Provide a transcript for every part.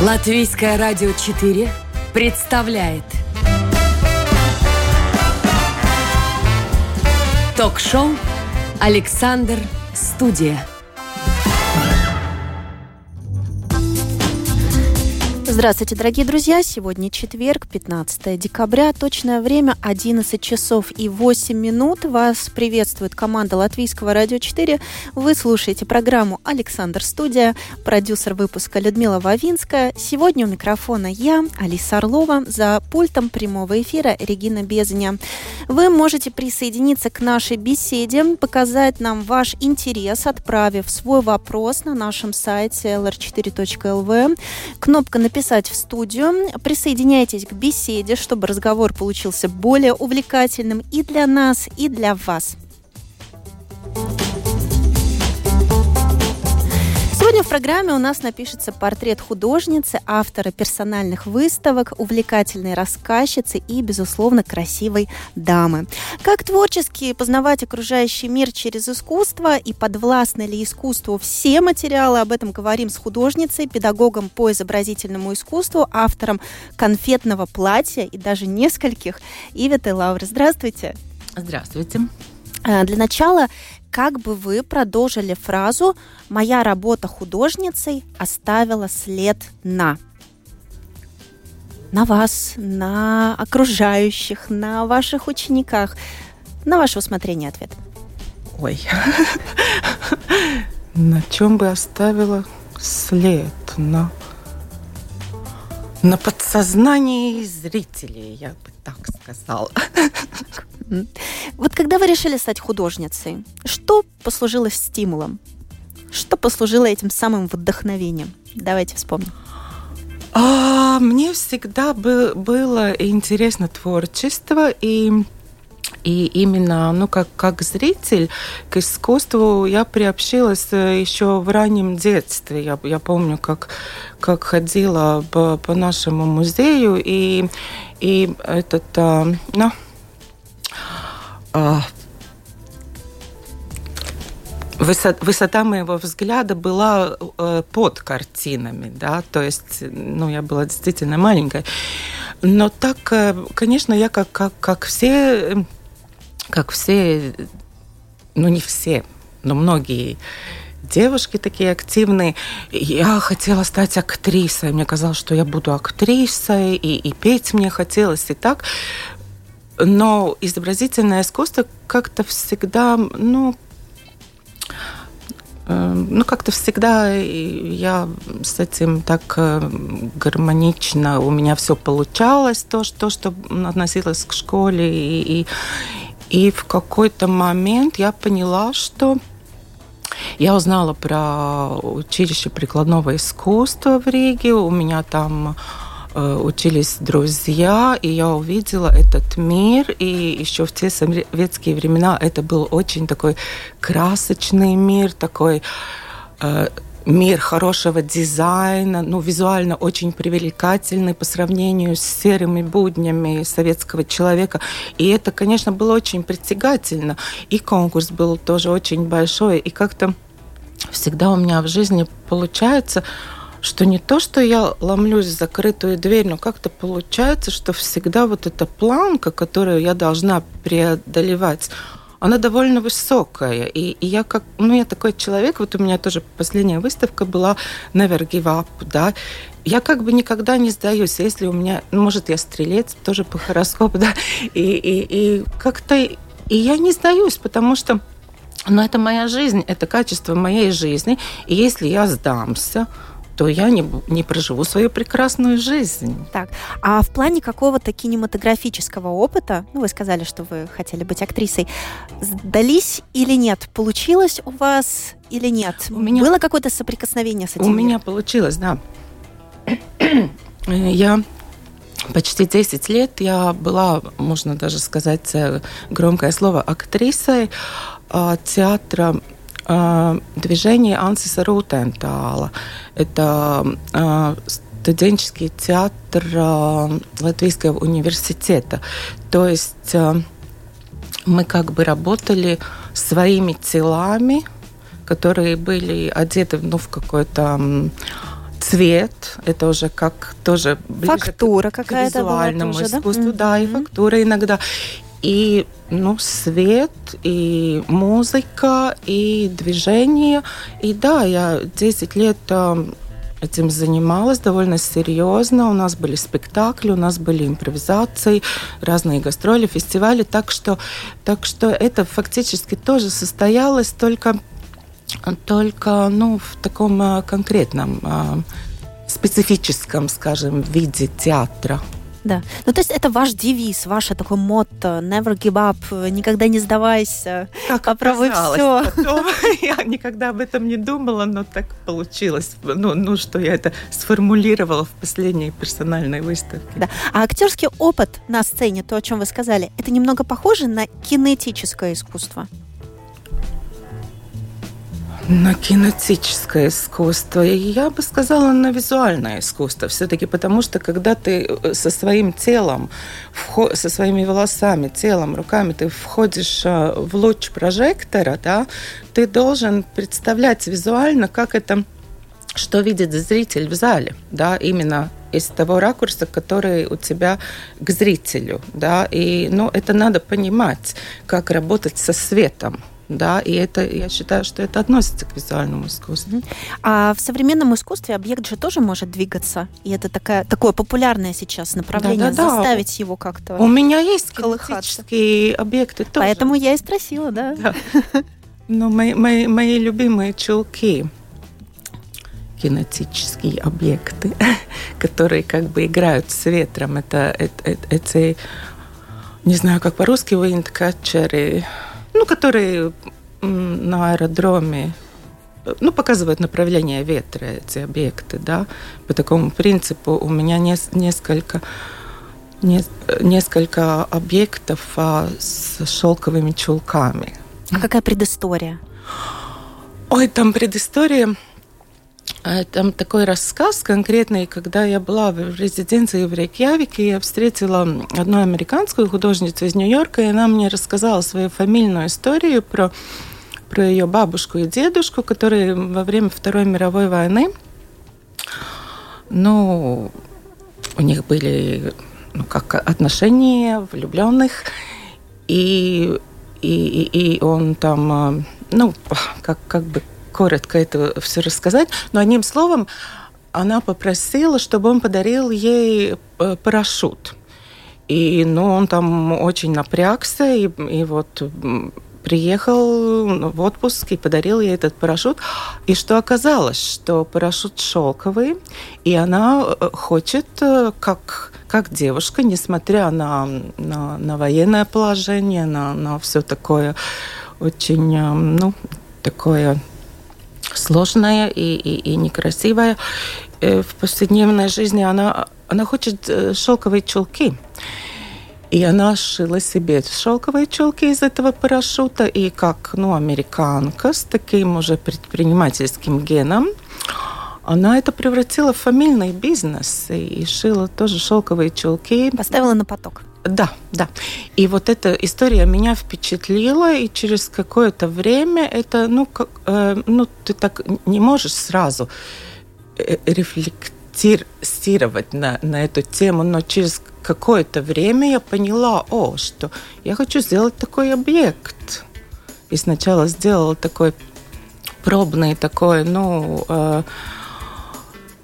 Латвийское радио 4 представляет Ток-шоу «Александр Студия». Здравствуйте, дорогие друзья! Сегодня четверг, 15 декабря. Точное время 11 часов и 8 минут. Вас приветствует команда Латвийского радио 4. Вы слушаете программу «Александр Студия», продюсер выпуска Людмила Вавинская. Сегодня у микрофона я, Алиса Орлова, за пультом прямого эфира Регина Безня. Вы можете присоединиться к нашей беседе, показать нам ваш интерес, отправив свой вопрос на нашем сайте lr4.lv. Кнопка «Написать записать в студию. Присоединяйтесь к беседе, чтобы разговор получился более увлекательным и для нас, и для вас. Сегодня в программе у нас напишется портрет художницы, автора персональных выставок, увлекательной рассказчицы и, безусловно, красивой дамы. Как творчески познавать окружающий мир через искусство и подвластны ли искусству все материалы, об этом говорим с художницей, педагогом по изобразительному искусству, автором конфетного платья и даже нескольких Иветы Лавры. Здравствуйте. Здравствуйте. Э, для начала как бы вы продолжили фразу «Моя работа художницей оставила след на» на вас, на окружающих, на ваших учениках. На ваше усмотрение ответ. Ой. На чем бы оставила след? На, на подсознании зрителей, я бы так сказала. Вот когда вы решили стать художницей, что послужило стимулом? Что послужило этим самым вдохновением? Давайте вспомним. А, мне всегда бы, было интересно творчество и и именно, ну, как, как зритель к искусству я приобщилась э, еще в раннем детстве. Я, я помню, как, как ходила по, по нашему музею, и, и этот, ну, высота, высота моего взгляда была э, под картинами, да, то есть, ну, я была действительно маленькая. Но так, э, конечно, я как, как, как все, как все, ну, не все, но многие девушки такие активные. Я хотела стать актрисой. Мне казалось, что я буду актрисой, и, и петь мне хотелось, и так. Но изобразительное искусство как-то всегда, ну, э, ну, как-то всегда я с этим так э, гармонично, у меня все получалось, то, что, что относилось к школе. И, и, и в какой-то момент я поняла, что я узнала про училище прикладного искусства в Риге. У меня там учились друзья, и я увидела этот мир, и еще в те советские времена это был очень такой красочный мир, такой э, мир хорошего дизайна, ну, визуально очень привлекательный по сравнению с серыми буднями советского человека. И это, конечно, было очень притягательно. И конкурс был тоже очень большой, и как-то всегда у меня в жизни получается что не то, что я ломлюсь в закрытую дверь, но как-то получается, что всегда вот эта планка, которую я должна преодолевать, она довольно высокая. И, и я как, ну, я такой человек, вот у меня тоже последняя выставка была Never Give Up, да, я как бы никогда не сдаюсь, если у меня, ну, может, я стрелец тоже по хороскопу, да, и, и, и как-то, и я не сдаюсь, потому что, ну, это моя жизнь, это качество моей жизни, и если я сдамся, то я не, не проживу свою прекрасную жизнь. Так, а в плане какого-то кинематографического опыта, ну, вы сказали, что вы хотели быть актрисой, сдались или нет? Получилось у вас или нет? У меня... Было какое-то соприкосновение с этим? У меня получилось, да. Я почти 10 лет я была, можно даже сказать э, громкое слово, актрисой а, театра движение Ансиса Рутентала. Это а, студенческий театр а, Латвийского университета. То есть мы как бы работали своими телами, которые были одеты ну, в какой-то цвет, это уже как тоже фактура какая-то к визуальному тоже, искусству, да, да, и фактура иногда. И ну, свет, и музыка, и движение. И да, я 10 лет этим занималась довольно серьезно. У нас были спектакли, у нас были импровизации, разные гастроли, фестивали. Так что, так что это фактически тоже состоялось только, только ну, в таком а, конкретном, а, специфическом, скажем, виде театра. Да. Ну, то есть это ваш девиз, ваше такое мотто «Never give up», «Никогда не сдавайся», как «Попробуй все». Потом, я никогда об этом не думала, но так получилось. Ну, ну, что я это сформулировала в последней персональной выставке. Да. А актерский опыт на сцене, то, о чем вы сказали, это немного похоже на кинетическое искусство? На кинетическое искусство. Я бы сказала на визуальное искусство. Все-таки потому что когда ты э, со своим телом, со своими волосами, телом, руками, ты входишь э, в луч прожектора, да, ты должен представлять визуально, как это что видит зритель в зале, да, именно из того ракурса, который у тебя к зрителю, да, и, ну, это надо понимать, как работать со светом, да, и это, я считаю, что это относится к визуальному искусству. А в современном искусстве объект же тоже может двигаться, и это такая, такое популярное сейчас направление, да, да, заставить да. его как-то У меня есть кинетические объекты тоже. Поэтому я и спросила, да. да. Ну, мои, мои, мои любимые чулки кинетические объекты, которые как бы играют с ветром. Это, это, это, это не знаю, как по-русски, виндкатчеры, ну, которые на аэродроме ну, показывают направление ветра, эти объекты, да, по такому принципу у меня не, несколько, не, несколько объектов а, с шелковыми чулками. А какая предыстория? Ой, там предыстория там такой рассказ конкретный, когда я была в резиденции в Рейкьявике, я встретила одну американскую художницу из Нью-Йорка, и она мне рассказала свою фамильную историю про, про ее бабушку и дедушку, которые во время Второй мировой войны, ну, у них были ну, как отношения влюбленных, и, и, и он там, а, ну, как, как бы коротко это все рассказать, но одним словом, она попросила, чтобы он подарил ей э, парашют. И ну, он там очень напрягся, и, и вот приехал в отпуск и подарил ей этот парашют. И что оказалось, что парашют шелковый, и она э, хочет, э, как, как девушка, несмотря на, на, на военное положение, на, на все такое очень, ну, такое сложная и, и, и некрасивая. Э, в повседневной жизни она, она хочет э, шелковые чулки. И она шила себе шелковые чулки из этого парашюта. И как ну, американка с таким уже предпринимательским геном, она это превратила в фамильный бизнес и шила тоже шелковые чулки. Поставила на поток. Да, да. И вот эта история меня впечатлила, и через какое-то время это, ну, как, э, ну, ты так не можешь сразу э, рефлектировать на, на эту тему, но через какое-то время я поняла, о, что я хочу сделать такой объект. И сначала сделала такой пробный такой, ну, э,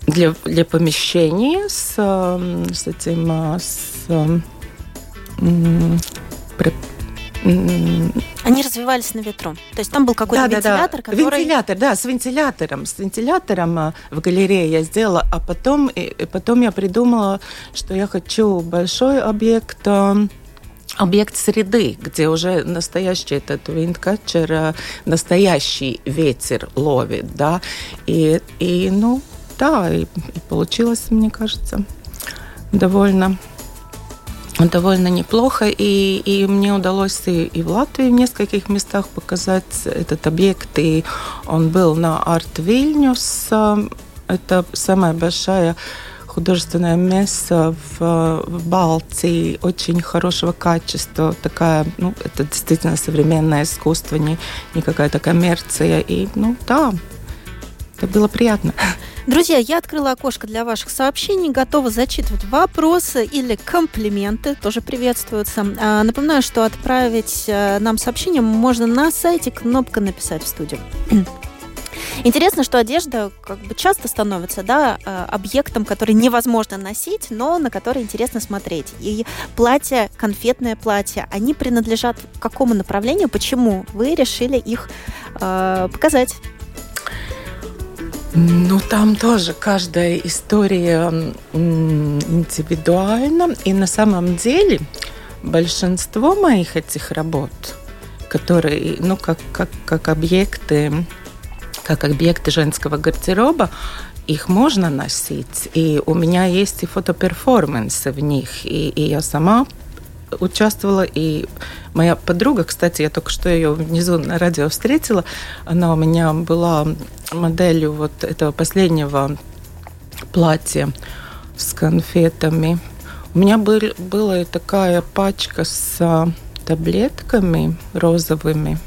для, для помещения с, э, с этим, э, с они развивались на ветру. То есть там был какой-то да, вентилятор, да, да. который... Вентилятор, да, с вентилятором. С вентилятором а, в галерее я сделала, а потом, и потом я придумала, что я хочу большой объект а, объект среды, где уже настоящий этот виндкатчер, а, настоящий ветер ловит, да, и, и ну, да, и, и получилось, мне кажется, довольно довольно неплохо, и, и мне удалось и, и в Латвии в нескольких местах показать этот объект, и он был на Арт Вильнюс, это самая большая художественное место в, в Балтии очень хорошего качества. Такая, ну, это действительно современное искусство, не, не какая-то коммерция. И, ну, да, это было приятно. Друзья, я открыла окошко для ваших сообщений, готова зачитывать вопросы или комплименты, тоже приветствуются. А, напоминаю, что отправить э, нам сообщение можно на сайте, кнопка «Написать в студию». Интересно, что одежда как бы часто становится да, э, объектом, который невозможно носить, но на который интересно смотреть. И платье, конфетное платье, они принадлежат какому направлению? Почему вы решили их э, показать? Ну, там тоже каждая история индивидуальна. И на самом деле большинство моих этих работ, которые, ну, как, как, как объекты, как объекты женского гардероба, их можно носить. И у меня есть и фотоперформансы в них. И, и я сама участвовала, и моя подруга, кстати, я только что ее внизу на радио встретила, она у меня была моделью вот этого последнего платья с конфетами. У меня был, была такая пачка с а, таблетками розовыми,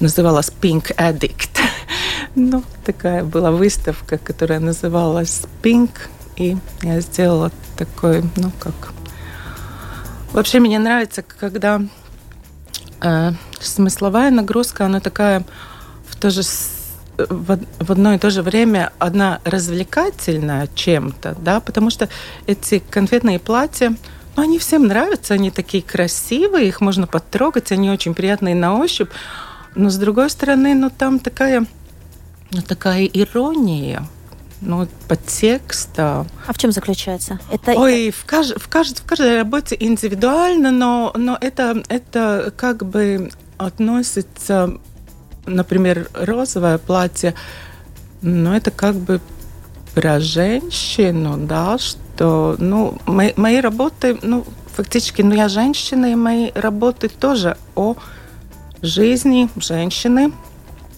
называлась Pink Addict. ну, такая была выставка, которая называлась Pink, и я сделала такой, ну, как Вообще мне нравится, когда э, смысловая нагрузка, она такая в то же в, в одно и то же время одна развлекательная чем-то, да, потому что эти конфетные платья, ну, они всем нравятся, они такие красивые, их можно потрогать, они очень приятные на ощупь, но с другой стороны, ну, там такая, ну, такая ирония, ну, подтекста. А в чем заключается? Это... Ой, в, кажд... в, кажд... в каждой работе индивидуально, но, но это, это как бы относится, например, розовое платье, но это как бы про женщину, да, что, ну, мои, мои работы, ну, фактически, ну, я женщина, и мои работы тоже о жизни женщины,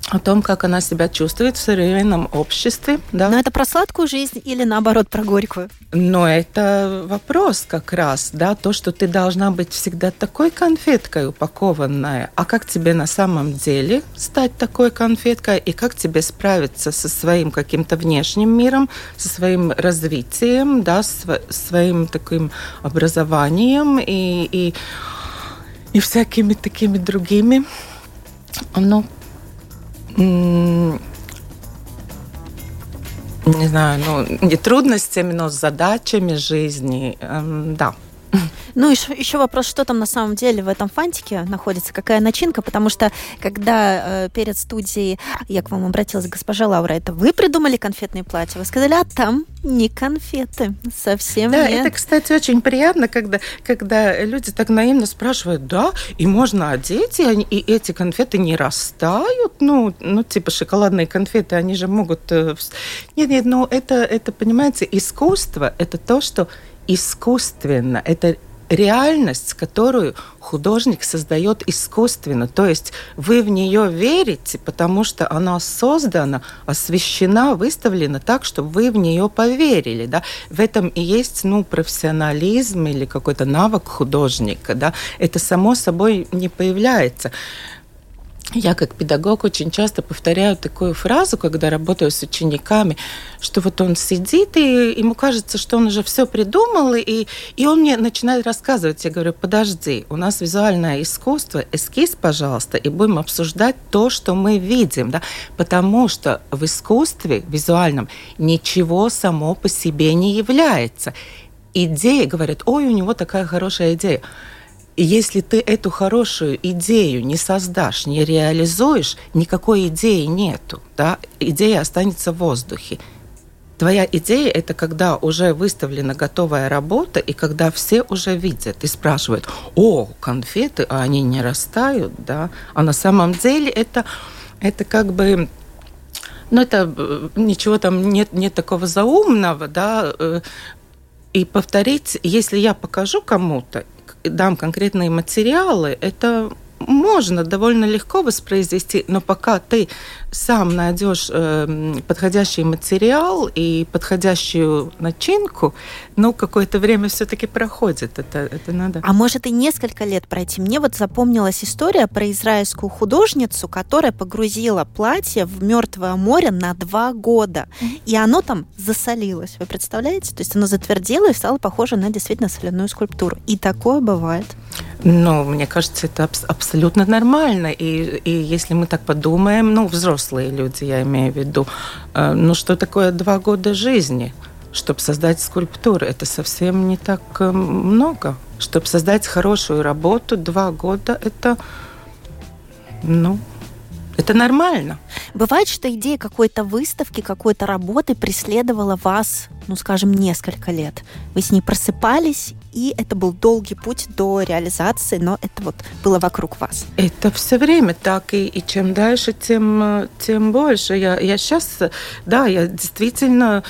о том, как она себя чувствует в современном обществе. Да. Но это про сладкую жизнь или наоборот про горькую? Но это вопрос как раз, да, то, что ты должна быть всегда такой конфеткой упакованная, а как тебе на самом деле стать такой конфеткой и как тебе справиться со своим каким-то внешним миром, со своим развитием, да, св своим таким образованием и, и, и всякими такими другими, ну, не знаю, ну, не трудностями, но с задачами жизни, эм, да. Ну, еще, еще вопрос, что там на самом деле в этом фантике находится, какая начинка, потому что когда э, перед студией я к вам обратилась, госпожа Лаура, это вы придумали конфетные платья? Вы сказали, а там не конфеты, совсем да, нет. это, кстати, очень приятно, когда, когда люди так наивно спрашивают, да, и можно одеть, и, они, и эти конфеты не растают, ну, ну, типа шоколадные конфеты, они же могут... Э, нет, нет, ну, это, это, понимаете, искусство, это то, что искусственно. Это реальность, которую художник создает искусственно. То есть вы в нее верите, потому что она создана, освещена, выставлена так, чтобы вы в нее поверили. Да? В этом и есть ну, профессионализм или какой-то навык художника. Да? Это само собой не появляется. Я как педагог очень часто повторяю такую фразу, когда работаю с учениками, что вот он сидит, и ему кажется, что он уже все придумал, и, и он мне начинает рассказывать. Я говорю, подожди, у нас визуальное искусство, эскиз, пожалуйста, и будем обсуждать то, что мы видим, да? потому что в искусстве визуальном ничего само по себе не является. Идея, говорят, ой, у него такая хорошая идея если ты эту хорошую идею не создашь, не реализуешь, никакой идеи нету. Да? Идея останется в воздухе. Твоя идея – это когда уже выставлена готовая работа, и когда все уже видят и спрашивают, о, конфеты, а они не растают, да? А на самом деле это, это как бы ну, это э, ничего там нет, нет такого заумного, да, э, и повторить, если я покажу кому-то, дам конкретные материалы, это можно довольно легко воспроизвести, но пока ты сам найдешь э, подходящий материал и подходящую начинку, ну, какое-то время все-таки проходит. Это, это надо. А может и несколько лет пройти. Мне вот запомнилась история про израильскую художницу, которая погрузила платье в Мертвое море на два года. Mm-hmm. И оно там засолилось. Вы представляете? То есть оно затвердело и стало похоже на действительно соляную скульптуру. И такое бывает. Ну, мне кажется, это абсолютно нормально. И, и если мы так подумаем, ну, взрослые люди, я имею в виду, э, ну, что такое два года жизни, чтобы создать скульптуру? Это совсем не так э, много. Чтобы создать хорошую работу, два года – это, ну, это нормально. Бывает, что идея какой-то выставки, какой-то работы преследовала вас, ну, скажем, несколько лет. Вы с ней просыпались, и это был долгий путь до реализации, но это вот было вокруг вас. Это все время так, и, и чем дальше, тем, тем больше. Я, я сейчас, да, я действительно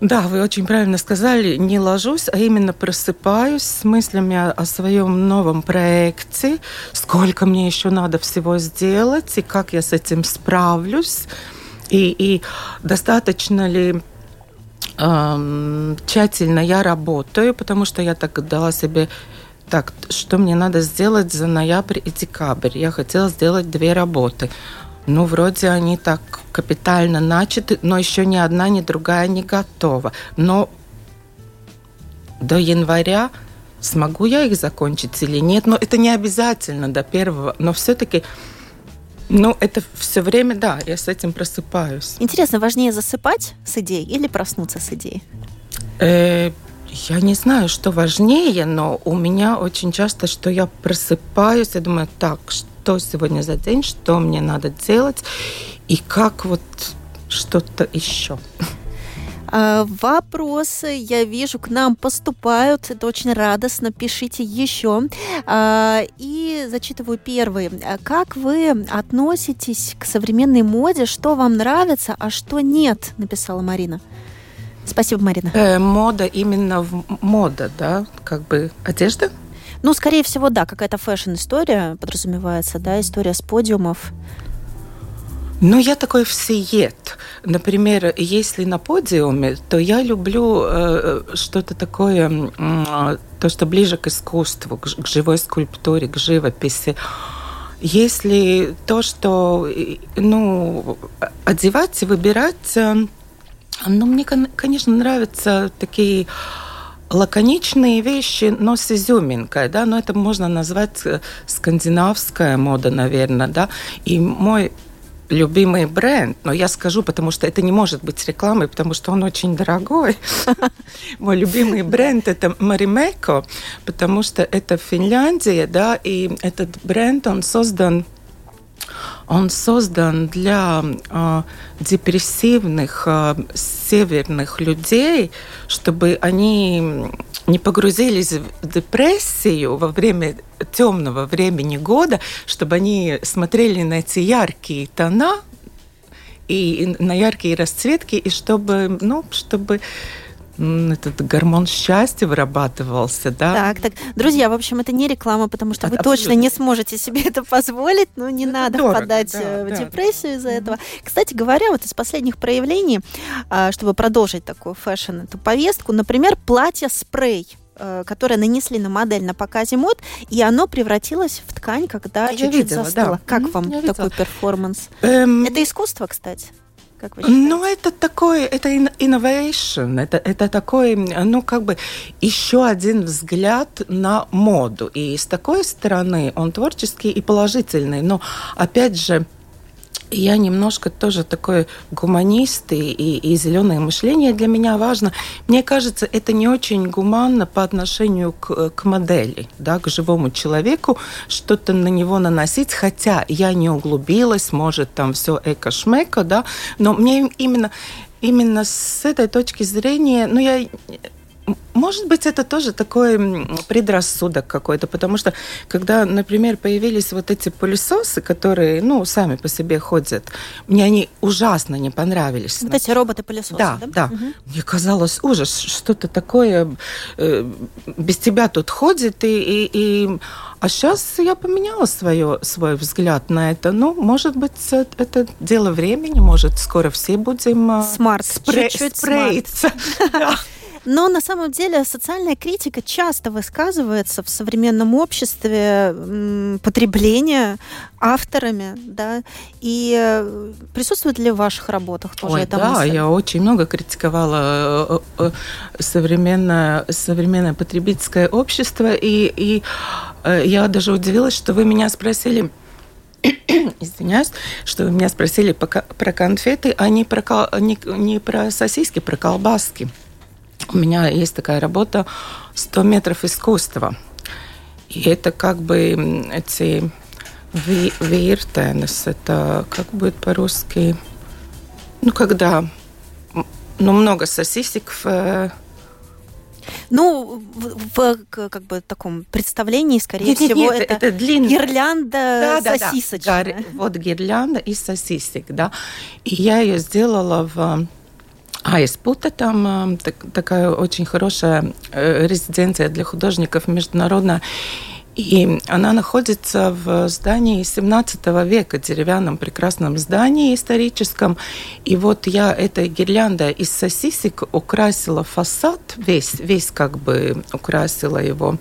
да, вы очень правильно сказали, не ложусь, а именно просыпаюсь с мыслями о, о своем новом проекте, сколько мне еще надо всего сделать и как я с этим справлюсь, и, и достаточно ли тщательно я работаю, потому что я так дала себе так, что мне надо сделать за ноябрь и декабрь. Я хотела сделать две работы. Ну, вроде они так капитально начаты, но еще ни одна, ни другая не готова. Но до января смогу я их закончить или нет. Но это не обязательно до первого. Но все-таки, ну, это все время, да, я с этим просыпаюсь. Интересно, важнее засыпать с идеей или проснуться с идеей? Э, я не знаю, что важнее, но у меня очень часто, что я просыпаюсь, я думаю, так, что что сегодня за день, что мне надо делать и как вот что-то еще. А, вопросы, я вижу, к нам поступают. Это очень радостно. Пишите еще. А, и зачитываю первый. Как вы относитесь к современной моде? Что вам нравится, а что нет? Написала Марина. Спасибо, Марина. Э, мода именно в мода, да? Как бы одежда? Ну, скорее всего, да, какая-то фэшн-история подразумевается, да, история с подиумов. Ну, я такой всеед. Например, если на подиуме, то я люблю э, что-то такое, э, то, что ближе к искусству, к, к живой скульптуре, к живописи. Если то, что, ну, одевать, выбирать, э, ну, мне, конечно, нравятся такие лаконичные вещи, но с изюминкой, да, но это можно назвать э, скандинавская мода, наверное, да, и мой любимый бренд, но я скажу, потому что это не может быть рекламой, потому что он очень дорогой. Мой любимый бренд это Маримеко, потому что это Финляндия, да, и этот бренд, он создан он создан для э, депрессивных э, северных людей, чтобы они не погрузились в депрессию во время темного времени года, чтобы они смотрели на эти яркие тона и на яркие расцветки, и чтобы, ну, чтобы этот гормон счастья вырабатывался, да? Так, так. Друзья, в общем, это не реклама, потому что а, вы абсолютно. точно не сможете себе это позволить, но не это надо дорого, впадать да, э, в да. депрессию из-за mm-hmm. этого. Кстати говоря, вот из последних проявлений, а, чтобы продолжить такую fashion, эту повестку, например, платье-спрей э, которое нанесли на модель на показе мод, и оно превратилось в ткань, когда чуть-чуть застыло. Да. Как mm-hmm, вам такой перформанс? Эм... Это искусство, кстати. Как вы считаете? Ну, это такой, это innovation, это, это такой, ну, как бы еще один взгляд на моду. И с такой стороны он творческий и положительный. Но, опять же, я немножко тоже такой гуманист, и, и, зеленое мышление для меня важно. Мне кажется, это не очень гуманно по отношению к, к модели, да, к живому человеку, что-то на него наносить, хотя я не углубилась, может, там все эко-шмеко, да, но мне именно, именно с этой точки зрения, ну, я может быть, это тоже такой предрассудок какой-то, потому что, когда, например, появились вот эти пылесосы, которые, ну, сами по себе ходят, мне они ужасно не понравились. Вот эти роботы-пылесосы, да? Да, да. Угу. Мне казалось, ужас, что-то такое э, без тебя тут ходит, и, и, и... А сейчас я поменяла свое, свой взгляд на это. Ну, может быть, это дело времени, может, скоро все будем... Э, смарт, спре- чуть-чуть спреиться. Но на самом деле социальная критика часто высказывается в современном обществе потребления авторами, да, и э, присутствует ли в ваших работах тоже Ой, эта да, мысль? я очень много критиковала э, э, современное, современное потребительское общество, и, и я даже удивилась, что вы меня спросили, извиняюсь, что вы меня спросили про конфеты, а не про, не, не про сосиски, про колбаски. У меня есть такая работа «100 метров искусства». И это как бы эти виртенес, это как будет по-русски, ну, когда ну, много сосисек в ну, в, в как бы таком представлении, скорее нет, всего, нет, это, это длинная гирлянда да, сосисочная. Да, да. Вот гирлянда из сосисек, да. И я ее сделала в а из Пута там так, такая очень хорошая э, резиденция для художников международная. И она находится в здании 17 века, деревянном прекрасном здании историческом. И вот я этой гирлянда из сосисек украсила фасад, весь, весь как бы украсила его.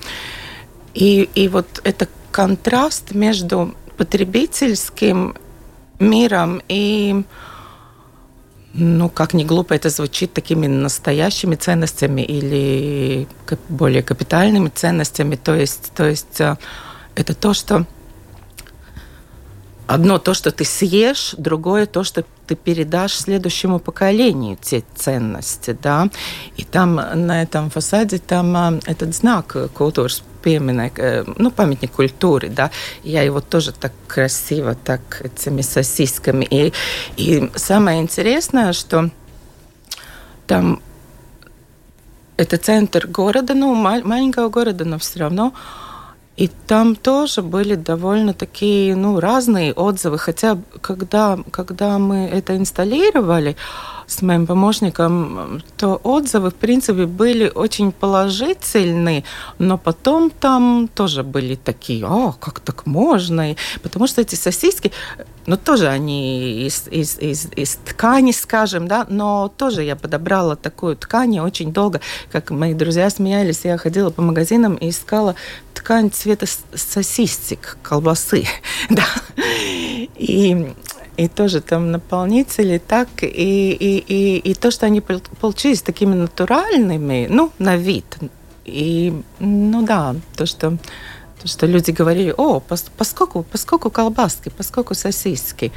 И, и вот это контраст между потребительским миром и ну, как ни глупо это звучит, такими настоящими ценностями или более капитальными ценностями. То есть, то есть э, это то, что одно то, что ты съешь, другое то, что ты передашь следующему поколению те ценности, да. И там на этом фасаде там э, этот знак культуры пieminekļa, э, ну, памятник культуры, да, я его тоже так красиво, так этими сосисками. И, и самое интересное, что там это центр города, ну, маленького города, но все равно и там тоже были довольно такие, ну, разные отзывы. Хотя, когда, когда мы это инсталлировали, с моим помощником, то отзывы, в принципе, были очень положительные, но потом там тоже были такие, а, как так можно? И, потому что эти сосиски, ну, тоже они из, из, из, из ткани, скажем, да, но тоже я подобрала такую ткань очень долго, как мои друзья смеялись, я ходила по магазинам и искала ткань цвета сосисек, колбасы, да. И и тоже там наполнители, так, и, и, и, и то, что они получились такими натуральными, ну, на вид. И, ну да, то, что, то, что люди говорили, о, поскольку, поскольку колбаски, поскольку сосиски.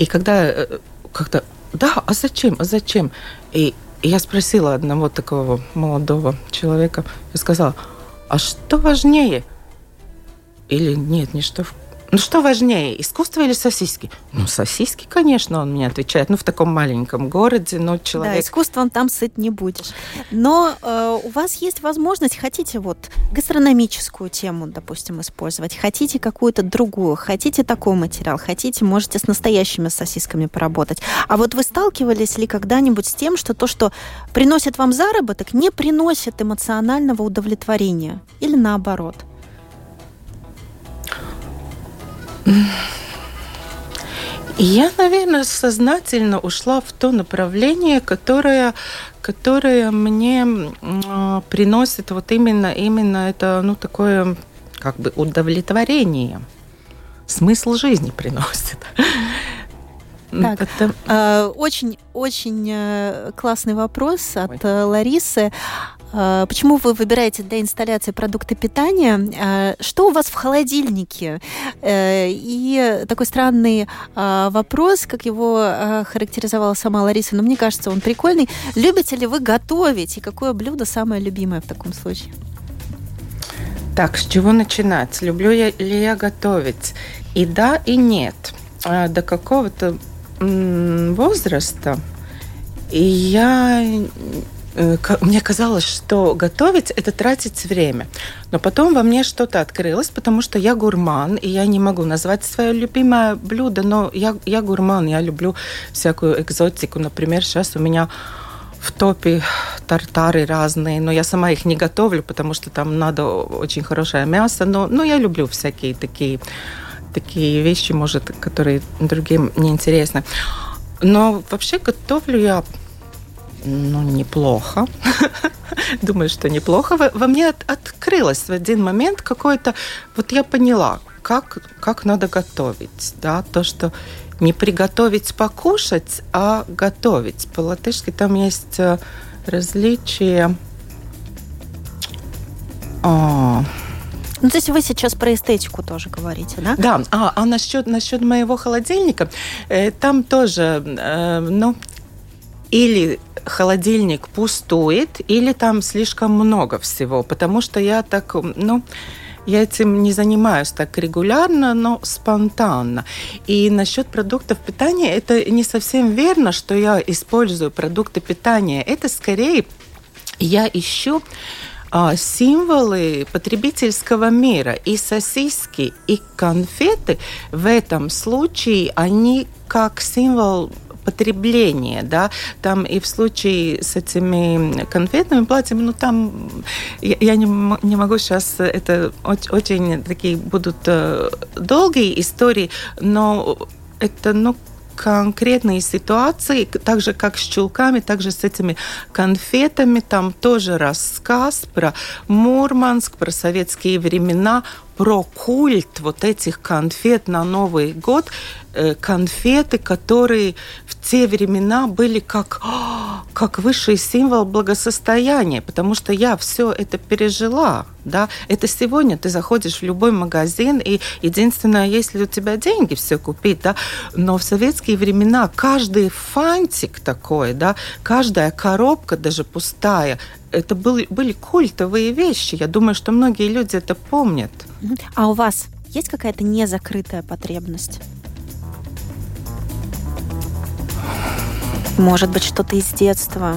И когда э, как-то, да, а зачем, а зачем? И, и я спросила одного такого молодого человека, я сказала, а что важнее? Или нет, не что ну что важнее, искусство или сосиски? Ну, сосиски, конечно, он мне отвечает. Ну, в таком маленьком городе, но человек... Да, искусством там сыт не будешь. Но э, у вас есть возможность, хотите вот гастрономическую тему, допустим, использовать, хотите какую-то другую, хотите такой материал, хотите, можете с настоящими сосисками поработать. А вот вы сталкивались ли когда-нибудь с тем, что то, что приносит вам заработок, не приносит эмоционального удовлетворения? Или наоборот? Я, наверное, сознательно ушла в то направление, которое, которое мне э, приносит вот именно, именно это, ну, такое как бы удовлетворение. Смысл жизни приносит. Так, это... э, очень, очень э, классный вопрос от. Э, Ларисы. А, почему вы выбираете для инсталляции продукты питания? А, что у вас в холодильнике? Э, и такой странный а, вопрос, как его характеризовала сама Лариса, но мне кажется, он прикольный. Любите ли вы готовить? И какое блюдо самое любимое в таком случае? Так, с чего начинать? Люблю я, ли я готовить? И да, и нет. До какого-то возраста и я мне казалось, что готовить – это тратить время. Но потом во мне что-то открылось, потому что я гурман, и я не могу назвать свое любимое блюдо, но я, я гурман, я люблю всякую экзотику. Например, сейчас у меня в топе тартары разные, но я сама их не готовлю, потому что там надо очень хорошее мясо, но, но я люблю всякие такие, такие вещи, может, которые другим не интересны. Но вообще готовлю я ну, неплохо. Думаю, что неплохо. Во, мне от, открылось в один момент какой-то... Вот я поняла, как, как надо готовить. Да? То, что не приготовить покушать, а готовить. По-латышски там есть э, различия. А... Ну, то есть вы сейчас про эстетику тоже говорите, да? Да. А, а насчет, насчет моего холодильника, э, там тоже, э, ну, или холодильник пустует, или там слишком много всего, потому что я так, ну, я этим не занимаюсь так регулярно, но спонтанно. И насчет продуктов питания, это не совсем верно, что я использую продукты питания. Это скорее я ищу а, символы потребительского мира. И сосиски, и конфеты в этом случае, они как символ потребления, да, там и в случае с этими конфетными платьями, ну там я, я не, не могу сейчас, это очень, очень такие будут э, долгие истории, но это, ну, конкретные ситуации, так же, как с чулками, так же с этими конфетами. Там тоже рассказ про Мурманск, про советские времена, про культ вот этих конфет на Новый год. Э, конфеты, которые в те времена были как, как высший символ благосостояния, потому что я все это пережила. Да? Это сегодня ты заходишь в любой магазин, и единственное, если у тебя деньги все купить, да? но в советские времена каждый фантик такой, да? каждая коробка, даже пустая, это были, были культовые вещи. Я думаю, что многие люди это помнят. А у вас есть какая-то незакрытая потребность? Может быть, что-то из детства,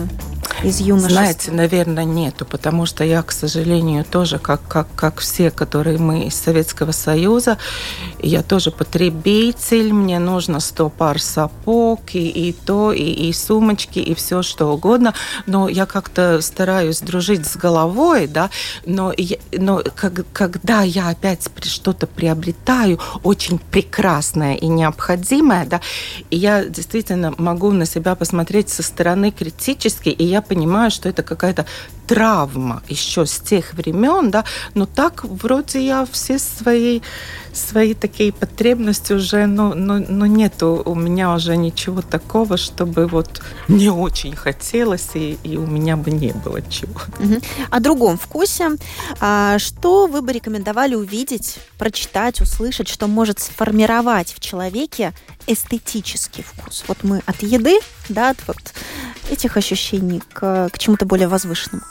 из юношества? Знаете, наверное, нету, потому что я, к сожалению, тоже, как, как, как все, которые мы из Советского Союза, я тоже потребитель, мне нужно 100 пар сапог, и, и то, и, и сумочки, и все что угодно, но я как-то стараюсь дружить с головой, да, но, я, но как, когда я опять что-то приобретаю, очень прекрасное и необходимое, да, и я действительно могу на себя посмотреть со стороны критически, и я понимаю, что это какая-то травма еще с тех времен, да, но так вроде я все свои, свои такие потребности уже, ну, ну, ну нету у меня уже ничего такого, чтобы вот не очень хотелось, и, и у меня бы не было чего. Угу. О другом вкусе. А, что вы бы рекомендовали увидеть, прочитать, услышать, что может сформировать в человеке эстетический вкус? Вот мы от еды, да, от вот этих ощущений к, к чему-то более возвышенному.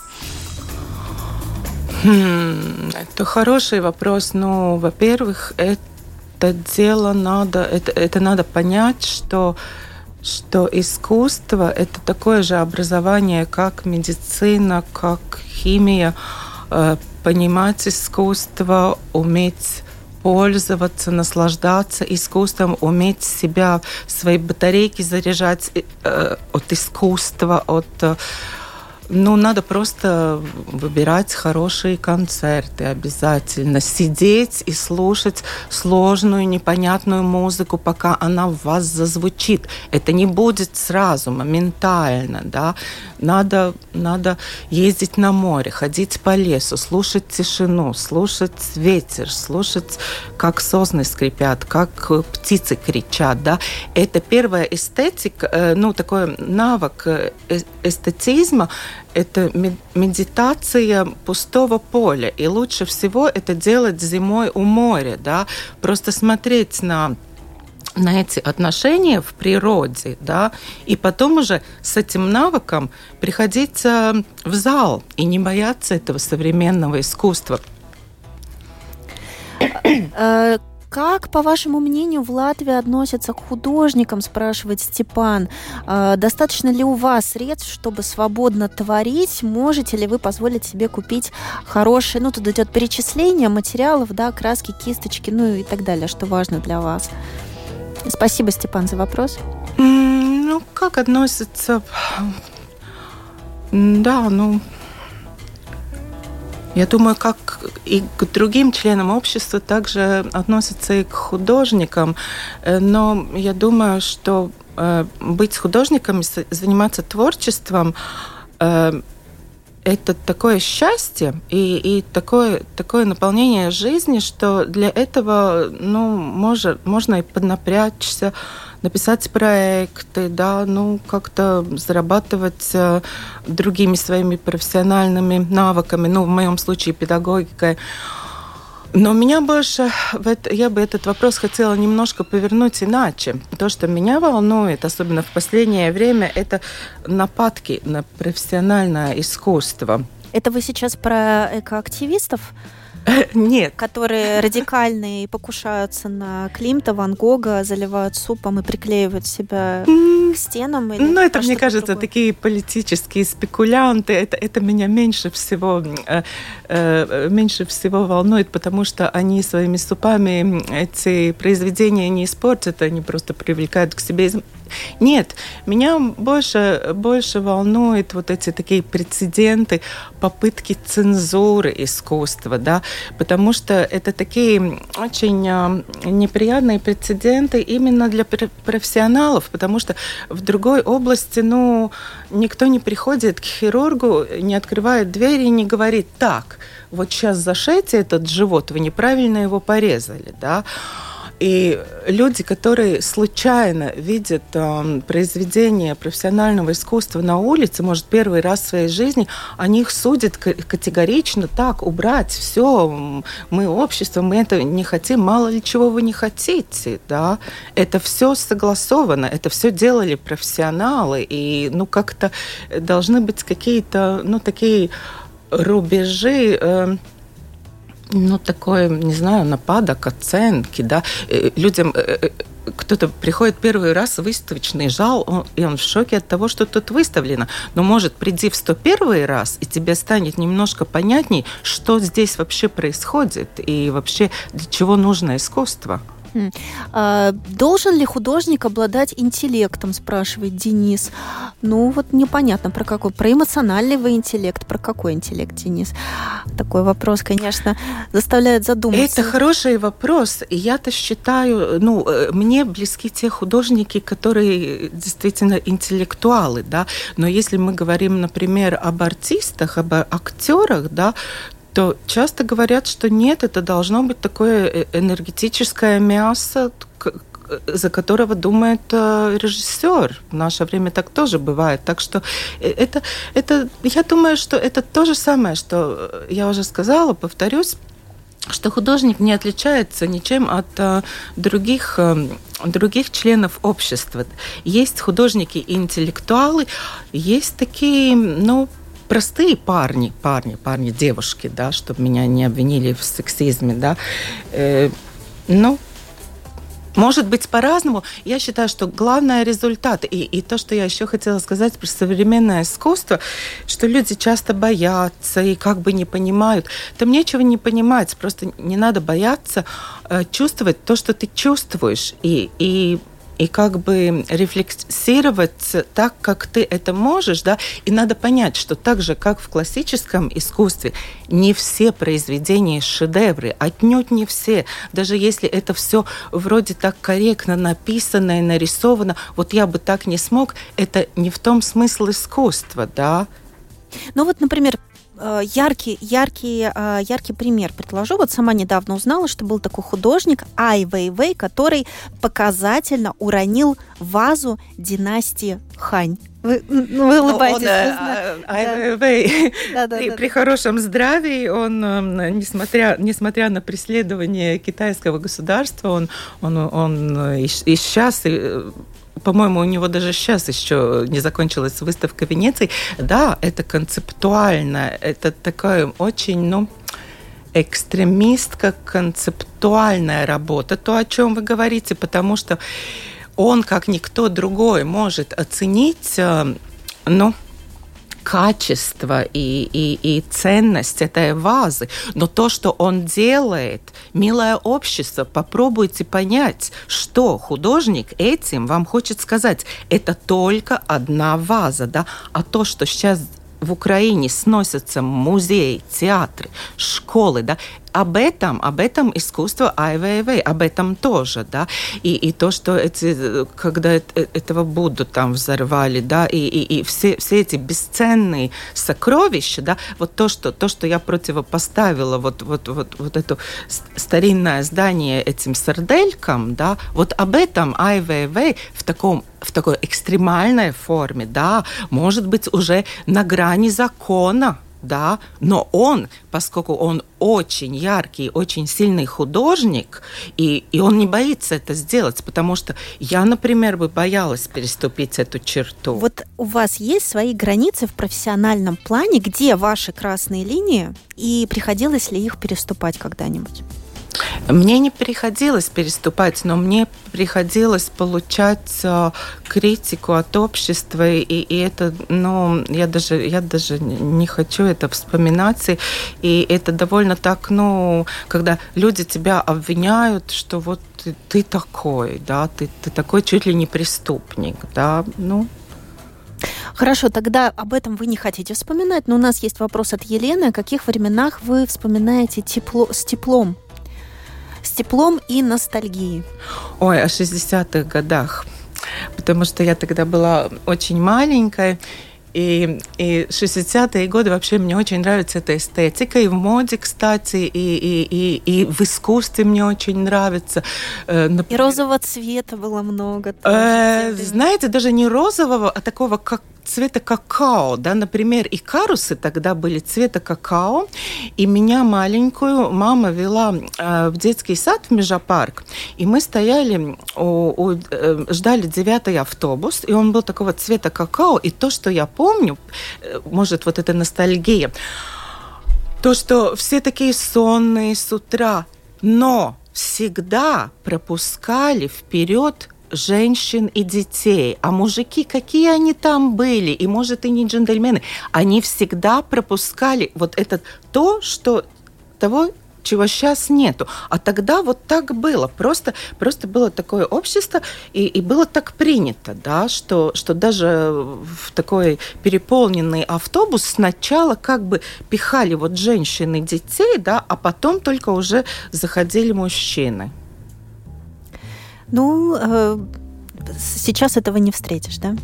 Хм, это хороший вопрос. Ну, во-первых, это дело надо, это, это надо понять, что что искусство – это такое же образование, как медицина, как химия. Э, понимать искусство, уметь пользоваться, наслаждаться искусством, уметь себя, свои батарейки заряжать э, от искусства, от ну, надо просто выбирать хорошие концерты обязательно. Сидеть и слушать сложную, непонятную музыку, пока она в вас зазвучит. Это не будет сразу, моментально, да. Надо, надо ездить на море, ходить по лесу, слушать тишину, слушать ветер, слушать, как сосны скрипят, как птицы кричат, да. Это первая эстетика, э, ну, такой навык э, эстетизма, это медитация пустого поля. И лучше всего это делать зимой у моря, да, просто смотреть на на эти отношения в природе, да, и потом уже с этим навыком приходить в зал и не бояться этого современного искусства. Как, по вашему мнению, в Латвии относятся к художникам, спрашивает Степан. А, достаточно ли у вас средств, чтобы свободно творить? Можете ли вы позволить себе купить хорошие, ну, тут идет перечисление материалов, да, краски, кисточки, ну и так далее, что важно для вас? Спасибо, Степан, за вопрос. Ну, как относится... Да, ну, я думаю, как и к другим членам общества, также относятся и к художникам. Э, но я думаю, что э, быть художником, заниматься творчеством, э, это такое счастье и, и такое, такое наполнение жизни, что для этого ну, может, можно и поднапрячься, написать проекты, да, ну, как-то зарабатывать э, другими своими профессиональными навыками, ну, в моем случае педагогикой. Но меня больше, я бы этот вопрос хотела немножко повернуть иначе. То, что меня волнует, особенно в последнее время, это нападки на профессиональное искусство. Это вы сейчас про экоактивистов? Нет. Которые радикальные и покушаются на Климта, Ван Гога, заливают супом и приклеивают себя к стенам? Или ну, это, мне кажется, другое? такие политические спекулянты. Это, это меня меньше всего, э, э, меньше всего волнует, потому что они своими супами эти произведения не испортят, они просто привлекают к себе нет, меня больше, больше волнует вот эти такие прецеденты, попытки цензуры искусства, да, потому что это такие очень а, неприятные прецеденты именно для профессионалов, потому что в другой области, ну, никто не приходит к хирургу, не открывает двери и не говорит, так, вот сейчас зашейте этот живот, вы неправильно его порезали, да, и люди, которые случайно видят э, произведение профессионального искусства на улице, может, первый раз в своей жизни, они их судят категорично так, убрать все, мы общество, мы это не хотим, мало ли чего вы не хотите, да. Это все согласовано, это все делали профессионалы, и, ну, как-то должны быть какие-то, ну, такие рубежи, э, ну, такой, не знаю, нападок, оценки, да. Э, людям э, э, кто-то приходит первый раз в выставочный зал, и он в шоке от того, что тут выставлено. Но, может, приди в 101 раз, и тебе станет немножко понятней, что здесь вообще происходит, и вообще для чего нужно искусство. А, должен ли художник обладать интеллектом, спрашивает Денис. Ну, вот непонятно про какой. Про эмоциональный вы интеллект. Про какой интеллект, Денис? Такой вопрос, конечно, заставляет задуматься. Это хороший вопрос. Я-то считаю, ну, э, мне близки те художники, которые действительно интеллектуалы, да. Но если мы говорим, например, об артистах, об актерах, да, то часто говорят, что нет, это должно быть такое э, энергетическое мясо, за которого думает э, режиссер. В наше время так тоже бывает. Так что э, это, это, я думаю, что это то же самое, что я уже сказала, повторюсь, что художник не отличается ничем от а, других, а, других членов общества. Есть художники и интеллектуалы, есть такие, ну, простые парни, парни, парни, девушки, да, чтобы меня не обвинили в сексизме, да, э, ну, может быть по-разному. Я считаю, что главный результат, и, и то, что я еще хотела сказать про современное искусство, что люди часто боятся и как бы не понимают. Там нечего не понимать, просто не надо бояться э, чувствовать то, что ты чувствуешь, и, и и как бы рефлексировать так, как ты это можешь, да, и надо понять, что так же, как в классическом искусстве, не все произведения шедевры, отнюдь не все, даже если это все вроде так корректно написано и нарисовано, вот я бы так не смог, это не в том смысл искусства, да, ну вот, например, яркий, яркий, э, яркий пример предложу. Вот сама недавно узнала, что был такой художник Ай Вейвей, который показательно уронил вазу династии Хань. Вы, ну, вы улыбаетесь. Он, Ай Вейвей при, при хорошем здравии, он, несмотря, несмотря на преследование китайского государства, он, он, он и, и сейчас по-моему, у него даже сейчас еще не закончилась выставка Венеции. Да, это концептуально, это такое очень, ну, экстремистка, концептуальная работа, то, о чем вы говорите, потому что он, как никто другой, может оценить, э, ну, качество и, и, и ценность этой вазы. Но то, что он делает, милое общество, попробуйте понять, что художник этим вам хочет сказать. Это только одна ваза, да, а то, что сейчас в Украине сносятся музеи, театры, школы, да, об этом, об этом искусство Ай об этом тоже, да, и, и то, что эти, когда э, этого Будду там взорвали, да, и, и, и все, все эти бесценные сокровища, да, вот то, что, то, что я противопоставила, вот, вот, вот, вот это старинное здание этим сарделькам, да, вот об этом Ай в таком в такой экстремальной форме, да, может быть уже на грани закона, да, но он, поскольку он очень яркий, очень сильный художник, и, и он не боится это сделать, потому что я, например, бы боялась переступить эту черту. Вот у вас есть свои границы в профессиональном плане, где ваши красные линии, и приходилось ли их переступать когда-нибудь? Мне не приходилось переступать, но мне приходилось получать э, критику от общества, и, и это, ну, я даже, я даже не хочу это вспоминать, и, и это довольно так, ну, когда люди тебя обвиняют, что вот ты, ты такой, да, ты, ты такой чуть ли не преступник, да, ну, Хорошо, тогда об этом вы не хотите вспоминать, но у нас есть вопрос от Елены. О каких временах вы вспоминаете тепло, с теплом с теплом и ностальгией? Ой, о 60-х годах. Потому что я тогда была очень маленькая, и, и 60-е годы вообще мне очень нравится эта эстетика. И в моде, кстати, и, и, и, и в искусстве мне очень нравится. Э, и розового цвета было много. Э, знаете, даже не розового, а такого как цвета какао, да, например, и карусы тогда были цвета какао, и меня маленькую мама вела э, в детский сад в Межапарк, и мы стояли, у, у, э, ждали девятый автобус, и он был такого цвета какао, и то, что я помню, э, может, вот эта ностальгия, то, что все такие сонные с утра, но всегда пропускали вперед женщин и детей. А мужики, какие они там были, и, может, и не джентльмены, они всегда пропускали вот это то, что того, чего сейчас нету. А тогда вот так было. Просто, просто было такое общество, и, и было так принято, да, что, что даже в такой переполненный автобус сначала как бы пихали вот женщин и детей, да, а потом только уже заходили мужчины. Ну, э, сейчас этого не встретишь, да?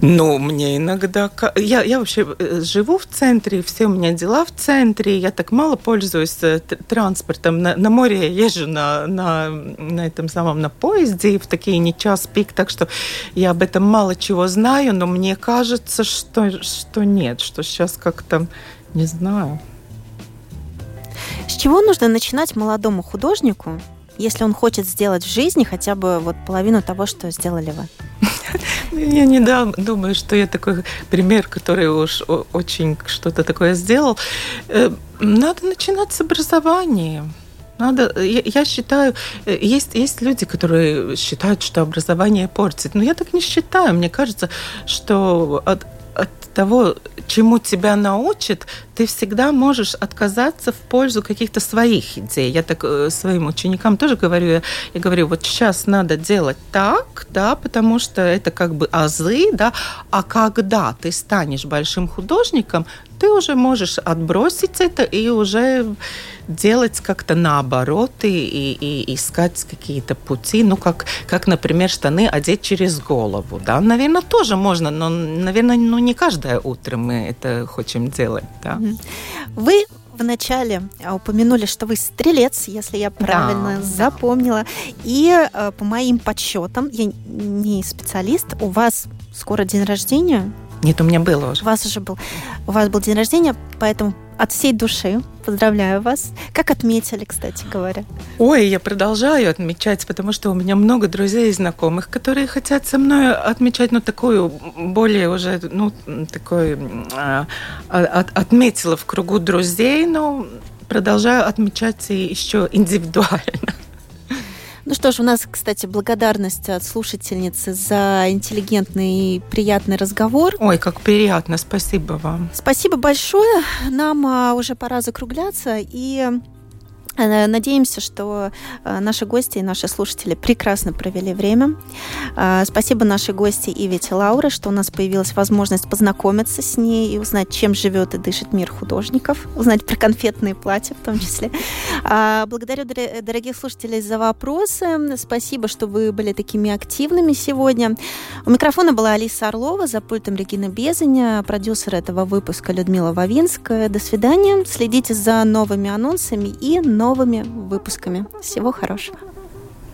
Ну, мне иногда... Я, я вообще э, живу в центре, все у меня дела в центре, я так мало пользуюсь э, транспортом. На, на море я езжу на, на, на этом самом, на поезде в такие не час пик, так что я об этом мало чего знаю, но мне кажется, что, что нет, что сейчас как-то, не знаю. С чего нужно начинать молодому художнику, если он хочет сделать в жизни хотя бы вот половину того, что сделали вы? Я не думаю, что я такой пример, который уж очень что-то такое сделал. Э, надо начинать с образования. Надо, я, я считаю, э, есть, есть люди, которые считают, что образование портит. Но я так не считаю. Мне кажется, что того, чему тебя научат, ты всегда можешь отказаться в пользу каких-то своих идей. Я так э, своим ученикам тоже говорю, я, я говорю, вот сейчас надо делать так, да, потому что это как бы азы, да, а когда ты станешь большим художником, ты уже можешь отбросить это и уже делать как-то наоборот и, и, и искать какие-то пути, ну, как, как, например, штаны одеть через голову, да, наверное, тоже можно, но, наверное, ну, не каждое утро мы это хотим делать, да. Вы вначале а, упомянули, что вы стрелец, если я правильно да, запомнила. И э, по моим подсчетам, я не специалист, у вас скоро день рождения. Нет, у меня было уже. У вас уже был. У вас был день рождения, поэтому от всей души поздравляю вас. Как отметили, кстати говоря? Ой, я продолжаю отмечать, потому что у меня много друзей и знакомых, которые хотят со мной отмечать, ну, такую более уже, ну, такой, а, от, отметила в кругу друзей, но продолжаю отмечать еще индивидуально. Ну что ж, у нас, кстати, благодарность от слушательницы за интеллигентный и приятный разговор. Ой, как приятно, спасибо вам. Спасибо большое. Нам а, уже пора закругляться и надеемся, что э, наши гости и наши слушатели прекрасно провели время. Э, спасибо нашей гости Ивете Лауре, что у нас появилась возможность познакомиться с ней и узнать, чем живет и дышит мир художников, узнать про конфетные платья в том числе. Благодарю дорогих слушателей за вопросы. Спасибо, что вы были такими активными сегодня. У микрофона была Алиса Орлова, за пультом Регина Безаня, продюсер этого выпуска Людмила Вавинская. До свидания. Следите за новыми анонсами и новыми новыми выпусками. Всего хорошего.